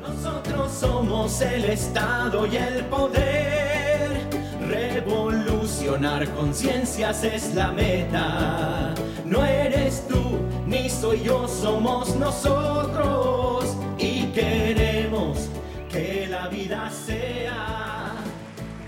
Nosotros somos el Estado y el poder. Revolucionar conciencias es la meta. No eres tú ni soy yo, somos nosotros. Y queremos que la vida sea.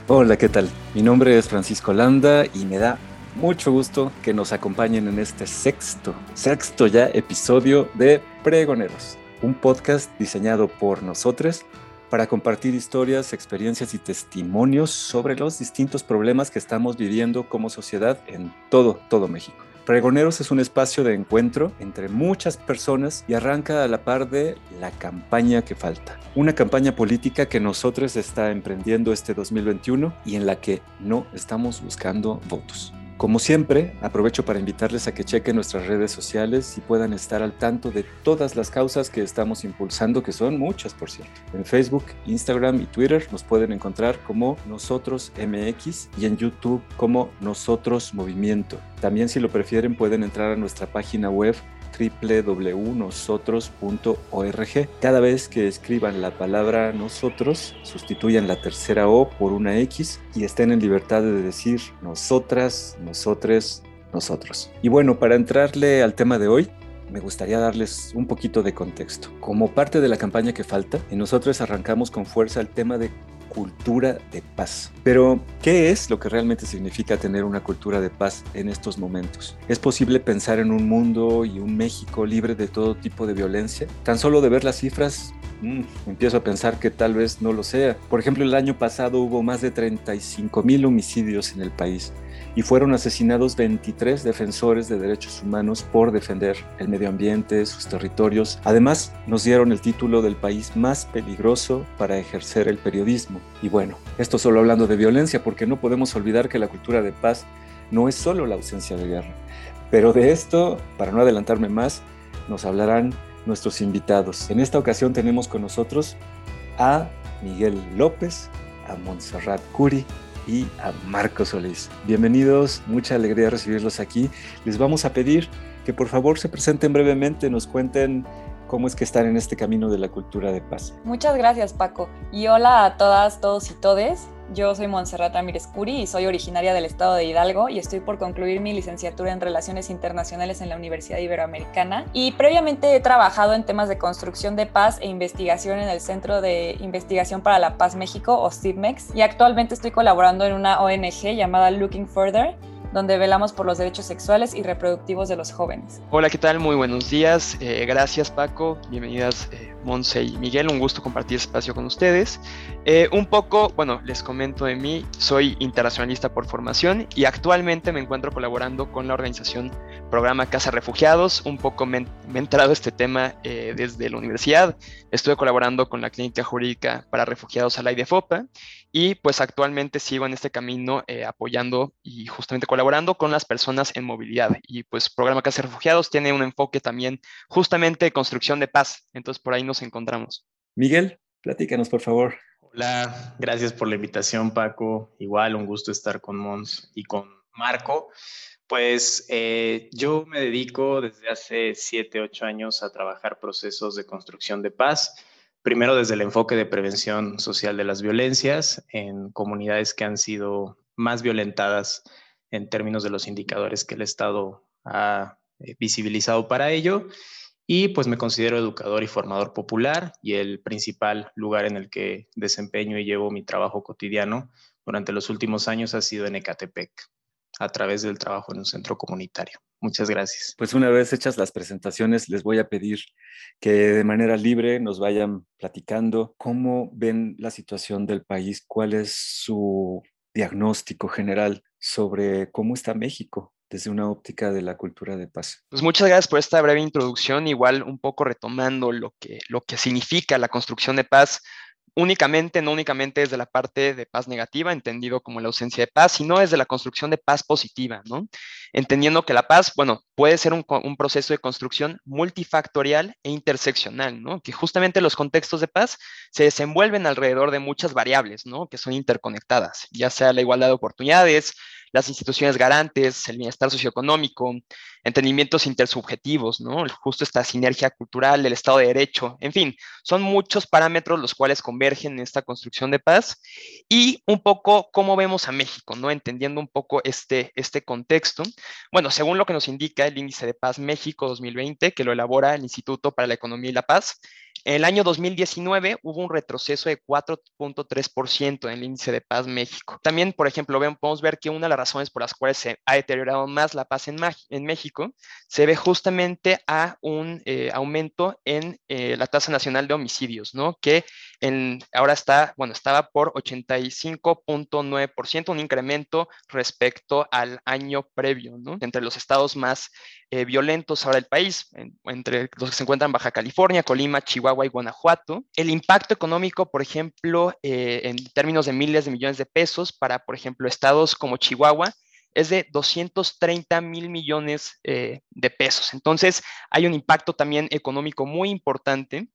Hola, ¿qué tal? Mi nombre es Francisco Landa y me da mucho gusto que nos acompañen en este sexto, sexto ya episodio de Pregoneros, un podcast diseñado por nosotros para compartir historias, experiencias y testimonios sobre los distintos problemas que estamos viviendo como sociedad en todo, todo México. Pregoneros es un espacio de encuentro entre muchas personas y arranca a la par de la campaña que falta. Una campaña política que nosotros está emprendiendo este 2021 y en la que no estamos buscando votos. Como siempre, aprovecho para invitarles a que chequen nuestras redes sociales y puedan estar al tanto de todas las causas que estamos impulsando, que son muchas, por cierto. En Facebook, Instagram y Twitter nos pueden encontrar como Nosotros MX y en YouTube como Nosotros Movimiento. También, si lo prefieren, pueden entrar a nuestra página web www.nosotros.org. Cada vez que escriban la palabra nosotros, sustituyan la tercera O por una X y estén en libertad de decir nosotras, nosotres, nosotros. Y bueno, para entrarle al tema de hoy, me gustaría darles un poquito de contexto. Como parte de la campaña que falta, en nosotros arrancamos con fuerza el tema de cultura de paz. Pero, ¿qué es lo que realmente significa tener una cultura de paz en estos momentos? ¿Es posible pensar en un mundo y un México libre de todo tipo de violencia? Tan solo de ver las cifras, mmm, empiezo a pensar que tal vez no lo sea. Por ejemplo, el año pasado hubo más de 35 mil homicidios en el país y fueron asesinados 23 defensores de derechos humanos por defender el medio ambiente, sus territorios. Además, nos dieron el título del país más peligroso para ejercer el periodismo. Y bueno, esto solo hablando de violencia, porque no podemos olvidar que la cultura de paz no es solo la ausencia de guerra. Pero de esto, para no adelantarme más, nos hablarán nuestros invitados. En esta ocasión tenemos con nosotros a Miguel López, a Montserrat Curi, y a Marco Solís. Bienvenidos, mucha alegría recibirlos aquí. Les vamos a pedir que por favor se presenten brevemente, nos cuenten cómo es que están en este camino de la cultura de paz. Muchas gracias, Paco. Y hola a todas, todos y todes. Yo soy Montserrat Ramírez Curi y soy originaria del estado de Hidalgo y estoy por concluir mi licenciatura en Relaciones Internacionales en la Universidad Iberoamericana. Y previamente he trabajado en temas de construcción de paz e investigación en el Centro de Investigación para la Paz México, o CIPMEX. Y actualmente estoy colaborando en una ONG llamada Looking Further, donde velamos por los derechos sexuales y reproductivos de los jóvenes. Hola, ¿qué tal? Muy buenos días. Eh, gracias, Paco. Bienvenidas, eh, Monse y Miguel. Un gusto compartir espacio con ustedes. Eh, un poco, bueno, les comento de mí. Soy internacionalista por formación y actualmente me encuentro colaborando con la organización Programa Casa Refugiados. Un poco me, he entrado este tema eh, desde la universidad. Estuve colaborando con la Clínica Jurídica para Refugiados a la IDFOPA y pues actualmente sigo en este camino eh, apoyando y justamente colaborando con las personas en movilidad. Y pues Programa Casa de Refugiados tiene un enfoque también justamente de construcción de paz. Entonces por ahí nos encontramos. Miguel, platícanos por favor. Hola, gracias por la invitación Paco. Igual un gusto estar con Mons y con Marco. Pues eh, yo me dedico desde hace 7, 8 años a trabajar procesos de construcción de paz primero desde el enfoque de prevención social de las violencias en comunidades que han sido más violentadas en términos de los indicadores que el Estado ha eh, visibilizado para ello. Y pues me considero educador y formador popular y el principal lugar en el que desempeño y llevo mi trabajo cotidiano durante los últimos años ha sido en Ecatepec, a través del trabajo en un centro comunitario. Muchas gracias. Pues una vez hechas las presentaciones, les voy a pedir que de manera libre nos vayan platicando cómo ven la situación del país, cuál es su diagnóstico general sobre cómo está México desde una óptica de la cultura de paz. Pues muchas gracias por esta breve introducción, igual un poco retomando lo que, lo que significa la construcción de paz únicamente, no únicamente desde la parte de paz negativa, entendido como la ausencia de paz, sino desde la construcción de paz positiva, ¿no? Entendiendo que la paz, bueno, puede ser un, un proceso de construcción multifactorial e interseccional, ¿no? Que justamente los contextos de paz se desenvuelven alrededor de muchas variables, ¿no? Que son interconectadas, ya sea la igualdad de oportunidades, las instituciones garantes, el bienestar socioeconómico, entendimientos intersubjetivos, ¿no? Justo esta sinergia cultural, el Estado de Derecho, en fin, son muchos parámetros los cuales convergen en esta construcción de paz y un poco cómo vemos a México, ¿no? Entendiendo un poco este, este contexto. Bueno, según lo que nos indica el Índice de Paz México 2020, que lo elabora el Instituto para la Economía y la Paz, el año 2019 hubo un retroceso de 4.3% en el índice de paz México. También, por ejemplo, podemos ver que una de las razones por las cuales se ha deteriorado más la paz en, en México se ve justamente a un eh, aumento en eh, la tasa nacional de homicidios, ¿no? Que en, ahora está, bueno, estaba por 85.9%, un incremento respecto al año previo, ¿no? Entre los estados más eh, violentos ahora del país, entre los que se encuentran Baja California, Colima, Chihuahua, y Guanajuato. El impacto económico, por ejemplo, eh, en términos de miles de millones de pesos para, por ejemplo, estados como Chihuahua, es de 230 mil millones eh, de pesos. Entonces, hay un impacto también económico muy importante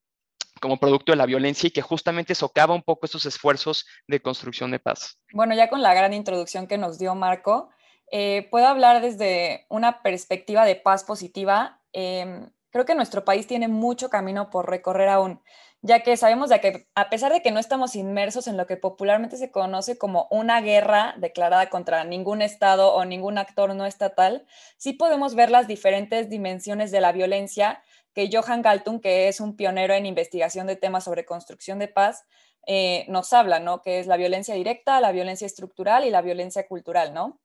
como producto de la violencia y que justamente socava un poco estos esfuerzos de construcción de paz. Bueno, ya con la gran introducción que nos dio Marco, eh, puedo hablar desde una perspectiva de paz positiva. Em, creo que nuestro país tiene mucho camino por recorrer aún, ya que sabemos de que a pesar de que no estamos inmersos en lo que popularmente se conoce como una guerra declarada contra ningún estado o ningún actor no estatal, sí podemos ver las diferentes dimensiones de la violencia que Johan Galtung, que es un pionero en investigación de temas sobre construcción de paz, eh, nos habla, ¿no? Que es la violencia directa, la violencia estructural y la violencia cultural, ¿no?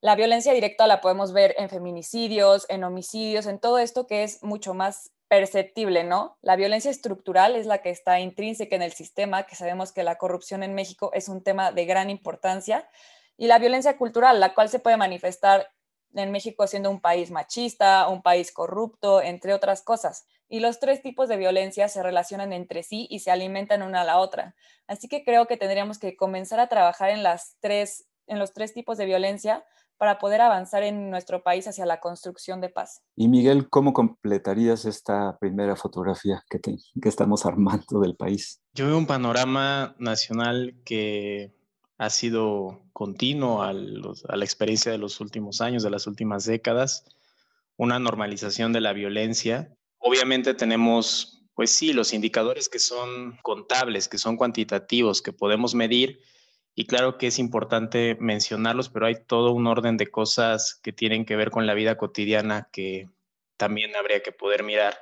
La violencia directa la podemos ver en feminicidios, en homicidios, en todo esto que es mucho más perceptible, ¿no? La violencia estructural es la que está intrínseca en el sistema, que sabemos que la corrupción en México es un tema de gran importancia, y la violencia cultural, la cual se puede manifestar en México siendo un país machista, un país corrupto, entre otras cosas. Y los tres tipos de violencia se relacionan entre sí y se alimentan una a la otra. Así que creo que tendríamos que comenzar a trabajar en, las tres, en los tres tipos de violencia para poder avanzar en nuestro país hacia la construcción de paz. Y Miguel, ¿cómo completarías esta primera fotografía que, que estamos armando del país? Yo veo un panorama nacional que ha sido continuo a, la experiencia de los últimos años, de las últimas décadas, una normalización de la violencia. Obviamente tenemos, pues sí, los indicadores que son contables, que son cuantitativos, que podemos medir, y claro que es importante mencionarlos, pero hay todo un orden de cosas que tienen que ver con la vida cotidiana que también habría que poder mirar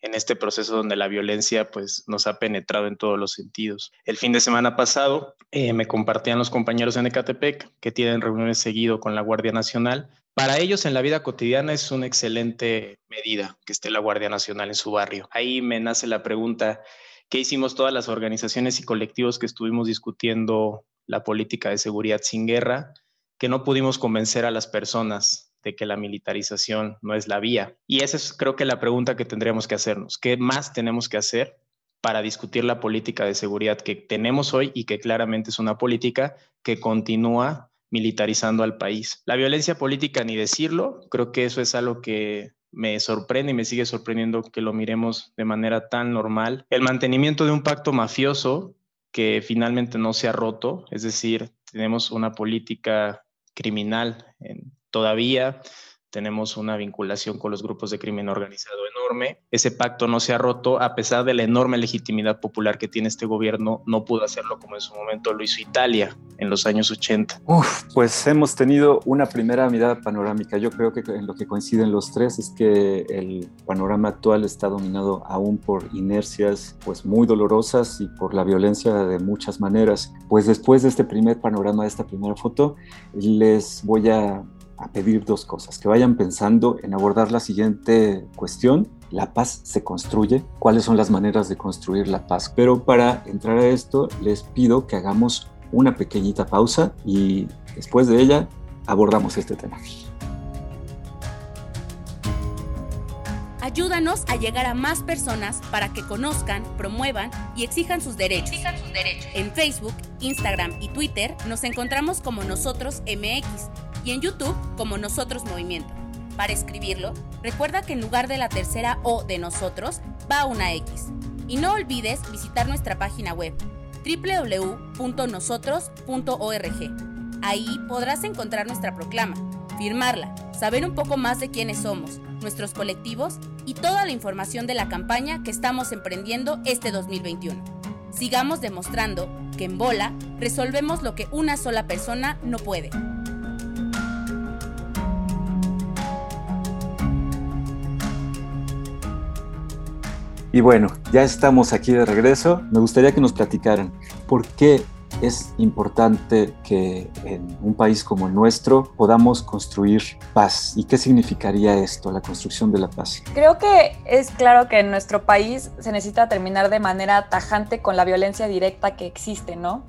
en este proceso donde la violencia pues nos ha penetrado en todos los sentidos. El fin de semana pasado eh, me compartían los compañeros en Ecatepec que tienen reuniones seguido con la Guardia Nacional. Para ellos en la vida cotidiana es una excelente medida que esté la Guardia Nacional en su barrio. Ahí me nace la pregunta, ¿qué hicimos todas las organizaciones y colectivos que estuvimos discutiendo la política de seguridad sin guerra, que no pudimos convencer a las personas de que la militarización no es la vía. Y esa es creo que la pregunta que tendríamos que hacernos. ¿Qué más tenemos que hacer para discutir la política de seguridad que tenemos hoy y que claramente es una política que continúa militarizando al país? La violencia política, ni decirlo, creo que eso es algo que me sorprende y me sigue sorprendiendo que lo miremos de manera tan normal. El mantenimiento de un pacto mafioso que finalmente no se ha roto, es decir, tenemos una política criminal en, todavía, tenemos una vinculación con los grupos de crimen organizado enorme. Ese pacto no se ha roto a pesar de la enorme legitimidad popular que tiene este gobierno, no pudo hacerlo como en su momento lo hizo Italia en los años 80. Uf, pues hemos tenido una primera mirada panorámica. Yo creo que en lo que coinciden los tres es que el panorama actual está dominado aún por inercias pues muy dolorosas y por la violencia de muchas maneras. Pues después de este primer panorama, de esta primera foto, les voy a a pedir dos cosas, que vayan pensando en abordar la siguiente cuestión. La paz se construye, cuáles son las maneras de construir la paz. Pero para entrar a esto les pido que hagamos una pequeñita pausa y después de ella abordamos este tema. Ayúdanos a llegar a más personas para que conozcan, promuevan y exijan sus derechos. En Facebook, Instagram y Twitter nos encontramos como Nosotros MX y en YouTube como Nosotros Movimiento. Para escribirlo, recuerda que en lugar de la tercera O de nosotros va una X. Y no olvides visitar nuestra página web www.nosotros.org. Ahí podrás encontrar nuestra proclama, firmarla, saber un poco más de quiénes somos, nuestros colectivos y toda la información de la campaña que estamos emprendiendo este 2021. Sigamos demostrando que en Bola resolvemos lo que una sola persona no puede. Y bueno, ya estamos aquí de regreso. Me gustaría que nos platicaran por qué es importante que en un país como el nuestro podamos construir paz. ¿Y qué significaría esto, la construcción de la paz? Creo que es claro que en nuestro país se necesita terminar de manera tajante con la violencia directa que existe, ¿no?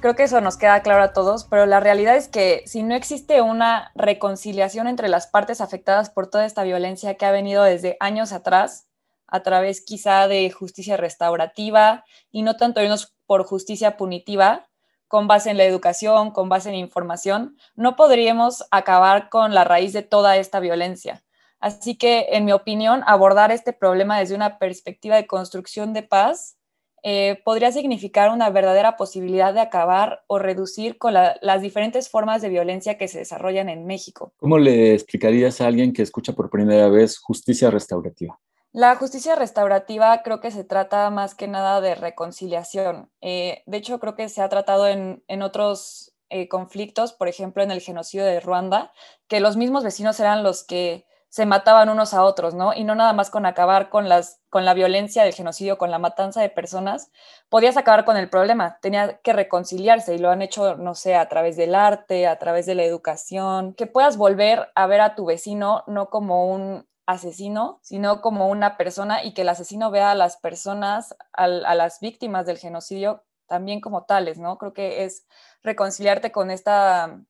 Creo que eso nos queda claro a todos, pero la realidad es que si no existe una reconciliación entre las partes afectadas por toda esta violencia que ha venido desde años atrás, a través quizá de justicia restaurativa y no tanto irnos por justicia punitiva, con base en la educación, con base en información, no podríamos acabar con la raíz de toda esta violencia. Así que, en mi opinión, abordar este problema desde una perspectiva de construcción de paz eh, podría significar una verdadera posibilidad de acabar o reducir con las diferentes formas de violencia que se desarrollan en México. ¿Cómo le explicarías a alguien que escucha por primera vez justicia restaurativa? La justicia restaurativa creo que se trata más que nada de reconciliación. Eh, de hecho, creo que se ha tratado en, otros eh, conflictos, por ejemplo, en el genocidio de Ruanda, que los mismos vecinos eran los que se mataban unos a otros, ¿no? Y no nada más con acabar con, las, con la violencia del genocidio, con la matanza de personas, podías acabar con el problema, tenía que reconciliarse y lo han hecho, no sé, a través del arte, a través de la educación, que puedas volver a ver a tu vecino no como un asesino, sino como una persona y que el asesino vea a las personas, a, las víctimas del genocidio también como tales, ¿no? Creo que es reconciliarte con, esta,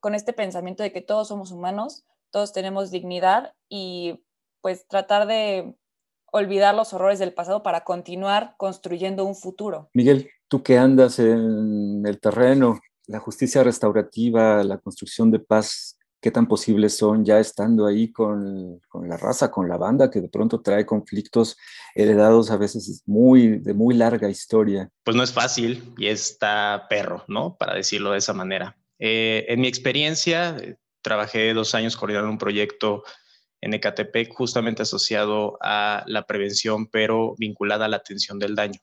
con este pensamiento de que todos somos humanos, todos tenemos dignidad y pues tratar de olvidar los horrores del pasado para continuar construyendo un futuro. Miguel, tú que andas en el terreno, la justicia restaurativa, la construcción de paz, qué tan posibles son ya estando ahí con, la raza, con la banda, que de pronto trae conflictos heredados a veces muy, de muy larga historia. Pues no es fácil y está perro, ¿no? Para decirlo de esa manera. Eh, en mi experiencia, eh, trabajé dos años coordinando un proyecto en Ecatepec justamente asociado a la prevención, pero vinculada a la atención del daño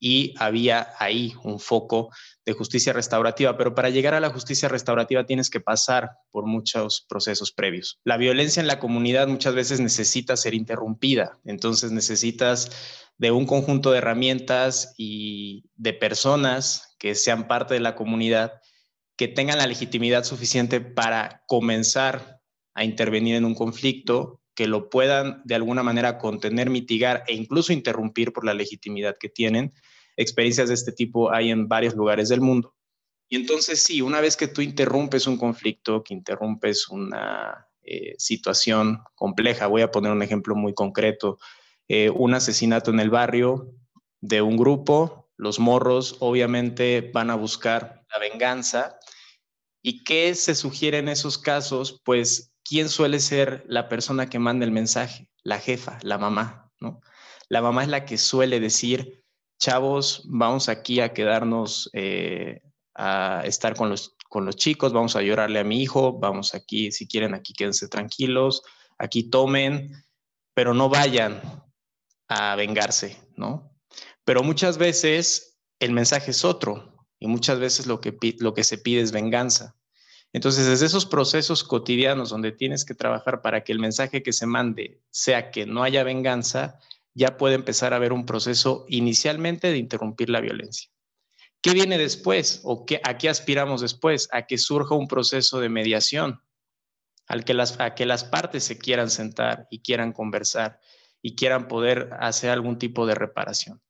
y había ahí un foco de justicia restaurativa, pero para llegar a la justicia restaurativa tienes que pasar por muchos procesos previos. La violencia en la comunidad muchas veces necesita ser interrumpida, entonces necesitas de un conjunto de herramientas y de personas que sean parte de la comunidad que tengan la legitimidad suficiente para comenzar a intervenir en un conflicto que lo puedan de alguna manera contener, mitigar e incluso interrumpir por la legitimidad que tienen. Experiencias de este tipo hay en varios lugares del mundo. Y entonces sí, una vez que tú interrumpes un conflicto, que interrumpes una eh, situación compleja, voy a poner un ejemplo muy concreto, eh, un asesinato en el barrio de un grupo, los morros obviamente van a buscar la venganza. ¿Y qué se sugiere en esos casos? Pues ¿quién suele ser la persona que manda el mensaje? La jefa, la mamá, ¿no? La mamá es la que suele decir, chavos, vamos aquí a quedarnos, eh, a estar con los, con los chicos, vamos a llorarle a mi hijo, vamos aquí, si quieren, aquí quédense tranquilos, aquí tomen, pero no vayan a vengarse, ¿no? Pero muchas veces el mensaje es otro y muchas veces lo que, lo que se pide es venganza. Entonces, desde esos procesos cotidianos donde tienes que trabajar para que el mensaje que se mande sea que no haya venganza, ya puede empezar a haber un proceso inicialmente de interrumpir la violencia. ¿Qué viene después o qué, a qué aspiramos después? A que surja un proceso de mediación, al que las, a que las partes se quieran sentar y quieran conversar y quieran poder hacer algún tipo de reparación.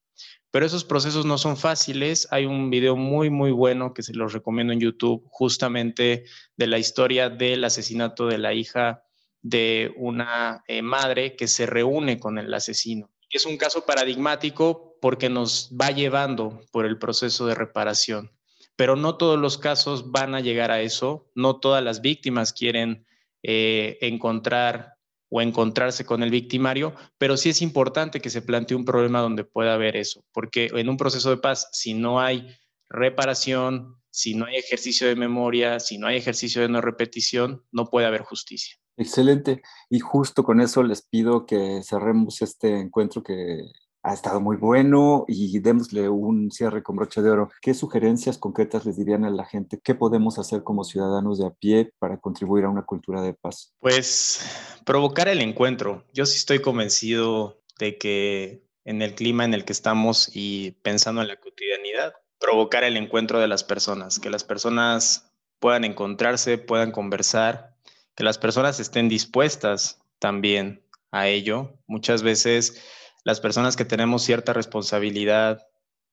Pero esos procesos no son fáciles. Hay un video muy, muy bueno que se los recomiendo en YouTube, justamente de la historia del asesinato de la hija de una eh, madre que se reúne con el asesino. Es un caso paradigmático porque nos va llevando por el proceso de reparación, pero no todos los casos van a llegar a eso, no todas las víctimas quieren eh, encontrar o encontrarse con el victimario, pero sí es importante que se plantee un problema donde pueda haber eso, porque en un proceso de paz, si no hay reparación, si no hay ejercicio de memoria, si no hay ejercicio de no repetición, no puede haber justicia. Excelente. Y justo con eso les pido que cerremos este encuentro que ha estado muy bueno y démosle un cierre con broche de oro. ¿Qué sugerencias concretas les dirían a la gente? ¿Qué podemos hacer como ciudadanos de a pie para contribuir a una cultura de paz? Pues provocar el encuentro. Yo sí estoy convencido de que en el clima en el que estamos y pensando en la cotidianidad, provocar el encuentro de las personas, que las personas puedan encontrarse, puedan conversar, que las personas estén dispuestas también a ello. Muchas veces las personas que tenemos cierta responsabilidad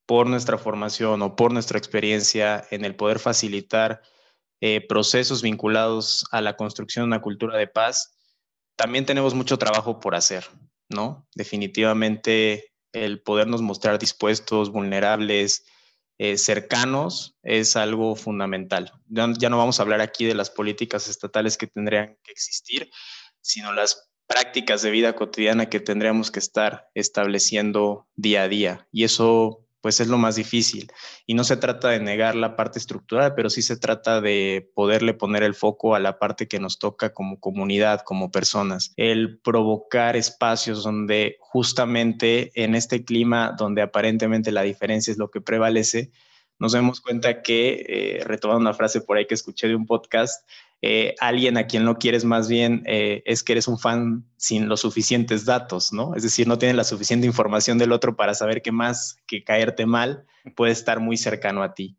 por nuestra formación o por nuestra experiencia en el poder facilitar eh, procesos vinculados a la construcción de una cultura de paz, también tenemos mucho trabajo por hacer, ¿no? Definitivamente el podernos mostrar dispuestos, vulnerables, eh, cercanos es algo fundamental. Ya, no vamos a hablar aquí de las políticas estatales que tendrían que existir, sino las prácticas de vida cotidiana que tendríamos que estar estableciendo día a día. Y eso pues es lo más difícil. Y no se trata de negar la parte estructural, pero sí se trata de poderle poner el foco a la parte que nos toca como comunidad, como personas. El provocar espacios donde justamente en este clima donde aparentemente la diferencia es lo que prevalece, nos damos cuenta que, eh, retomando una frase por ahí que escuché de un podcast, eh, alguien a quien no quieres más bien eh, es que eres un fan sin los suficientes datos, ¿no? Es decir, no tienes la suficiente información del otro para saber que más que caerte mal puede estar muy cercano a ti.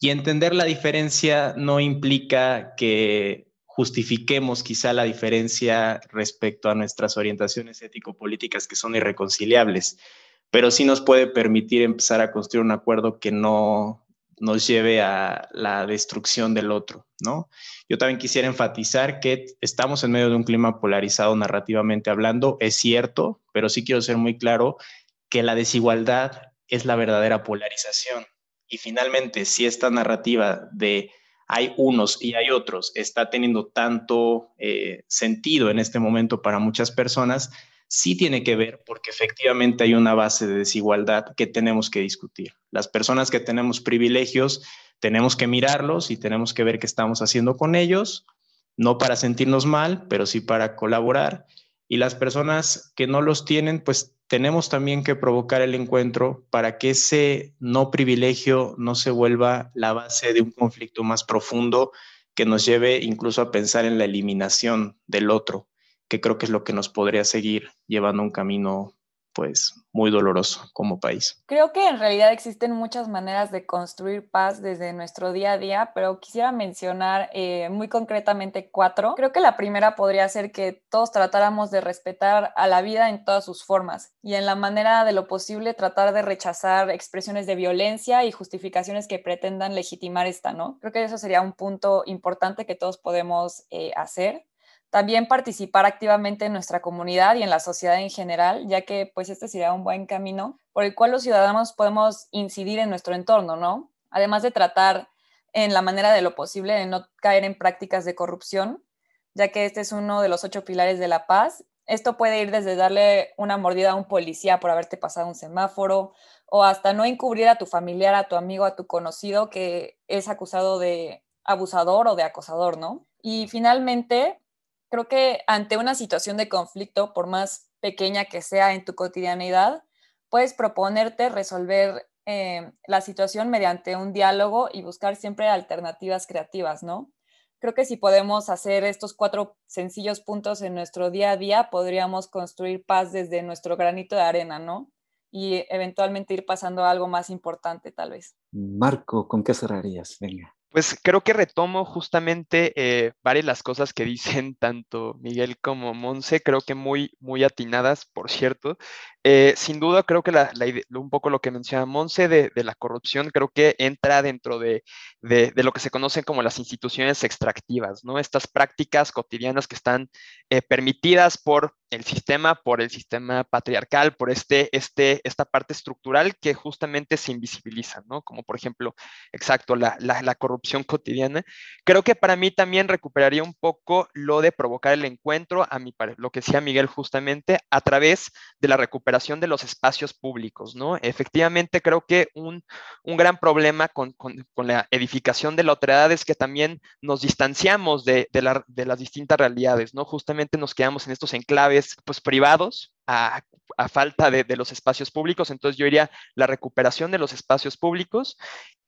Y entender la diferencia no implica que justifiquemos quizá la diferencia respecto a nuestras orientaciones ético-políticas que son irreconciliables, pero sí nos puede permitir empezar a construir un acuerdo que no nos lleve a la destrucción del otro, ¿no? Yo también quisiera enfatizar que estamos en medio de un clima polarizado narrativamente hablando, es cierto, pero sí quiero ser muy claro que la desigualdad es la verdadera polarización. Y finalmente, si esta narrativa de hay unos y hay otros está teniendo tanto eh, sentido en este momento para muchas personas, sí tiene que ver porque efectivamente hay una base de desigualdad que tenemos que discutir. Las personas que tenemos privilegios, tenemos que mirarlos y tenemos que ver qué estamos haciendo con ellos, no para sentirnos mal, pero sí para colaborar. Y las personas que no los tienen, pues tenemos también que provocar el encuentro para que ese no privilegio no se vuelva la base de un conflicto más profundo que nos lleve incluso a pensar en la eliminación del otro que creo que es lo que nos podría seguir llevando un camino pues muy doloroso como país. Creo que en realidad existen muchas maneras de construir paz desde nuestro día a día, pero quisiera mencionar eh, muy concretamente cuatro. Creo que la primera podría ser que todos tratáramos de respetar a la vida en todas sus formas y en la manera de lo posible tratar de rechazar expresiones de violencia y justificaciones que pretendan legitimar esta, ¿no? Creo que eso sería un punto importante que todos podemos eh, hacer. También participar activamente en nuestra comunidad y en la sociedad en general, ya que pues este sería un buen camino por el cual los ciudadanos podemos incidir en nuestro entorno, ¿no? Además de tratar en la manera de lo posible de no caer en prácticas de corrupción, ya que este es uno de los ocho pilares de la paz. Esto puede ir desde darle una mordida a un policía por haberte pasado un semáforo o hasta no encubrir a tu familiar, a tu amigo, a tu conocido que es acusado de abusador o de acosador, ¿no? Y finalmente, creo que ante una situación de conflicto, por más pequeña que sea en tu cotidianidad, puedes proponerte resolver eh, la situación mediante un diálogo y buscar siempre alternativas creativas, ¿no? Creo que si podemos hacer estos cuatro sencillos puntos en nuestro día a día, podríamos construir paz desde nuestro granito de arena, ¿no? Y eventualmente ir pasando a algo más importante, tal vez. Marco, ¿con qué cerrarías? Venga. Pues creo que retomo justamente eh, varias las cosas que dicen tanto Miguel como Monse, creo que muy, muy atinadas, por cierto. Eh, sin duda, creo que un poco lo que menciona Monse de, la corrupción, creo que entra dentro de, lo que se conocen como las instituciones extractivas, ¿no? Estas prácticas cotidianas que están eh, permitidas por el sistema, por el sistema patriarcal, por este, este, esta parte estructural que justamente se invisibiliza, ¿no? Como por ejemplo, exacto, la, la, corrupción cotidiana. Creo que para mí también recuperaría un poco lo de provocar el encuentro, a mi lo que decía Miguel justamente, a través de la recuperación de los espacios públicos, ¿no? Efectivamente, creo que un, un gran problema con, con, con, la edificación de la otredad es que también nos distanciamos de, de, la, de las distintas realidades, ¿no? Justamente nos quedamos en estos enclaves pues, privados a, falta de, los espacios públicos. Entonces yo diría la recuperación de los espacios públicos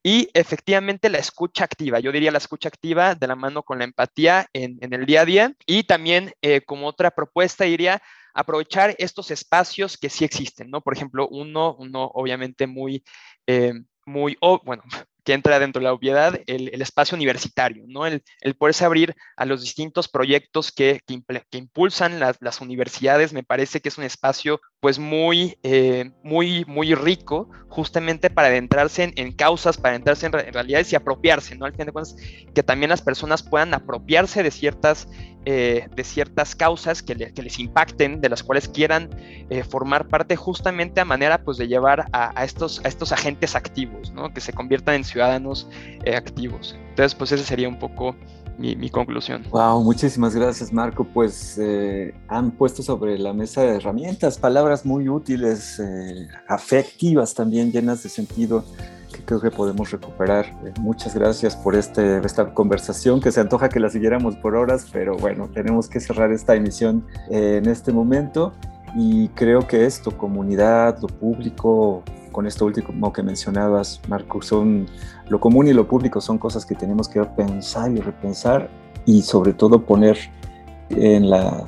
y efectivamente la escucha activa. Yo diría la escucha activa de la mano con la empatía en, el día a día. Y también eh, como otra propuesta diría aprovechar estos espacios que sí existen, ¿no? Por ejemplo, uno, uno obviamente muy... Eh, muy, bueno, que entra dentro de la obviedad, el, espacio universitario, ¿no? El, el, poderse abrir a los distintos proyectos que, que, impulsan las, las, universidades, me parece que es un espacio pues muy, eh, muy, muy rico justamente para adentrarse en, causas, para adentrarse en, realidades y apropiarse, ¿no? Al fin de cuentas, que también las personas puedan apropiarse de ciertas, eh, de ciertas causas que, les impacten, de las cuales quieran eh, formar parte justamente a manera pues de llevar a, estos, a estos agentes activos, ¿no? Que se conviertan en ciudadanos activos. Entonces, pues ese sería un poco mi, conclusión. Wow, muchísimas gracias Marco. Pues eh, han puesto sobre la mesa herramientas, palabras muy útiles, eh, afectivas también, llenas de sentido que creo que podemos recuperar. Eh, muchas gracias por este, esta conversación que se antoja que la siguiéramos por horas, pero bueno, tenemos que cerrar esta emisión en este momento y creo que esto, comunidad, lo público, con esto último que mencionabas, Marco, son lo común y lo público son cosas que tenemos que pensar y repensar y sobre todo poner en la,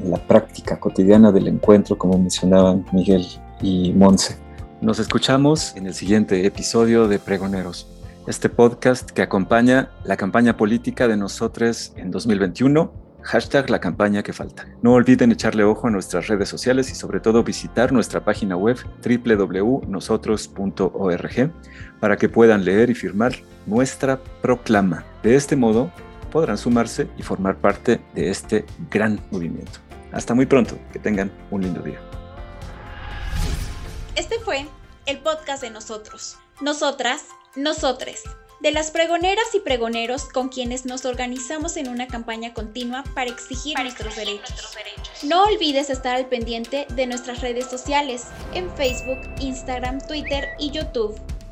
en la práctica cotidiana del encuentro, como mencionaban Miguel y Monse. Nos escuchamos en el siguiente episodio de Pregoneros, este podcast que acompaña la campaña política de nosotros en 2021 hashtag la campaña que falta. No olviden echarle ojo a nuestras redes sociales y sobre todo visitar nuestra página web www.nosotros.org para que puedan leer y firmar nuestra proclama. De este modo podrán sumarse y formar parte de este gran movimiento. Hasta muy pronto, que tengan un lindo día. Este fue el podcast de nosotros. Nosotras, nosotres de las pregoneras y pregoneros con quienes nos organizamos en una campaña continua para exigir, nuestros, derechos. No olvides estar al pendiente de nuestras redes sociales en Facebook, Instagram, Twitter y YouTube.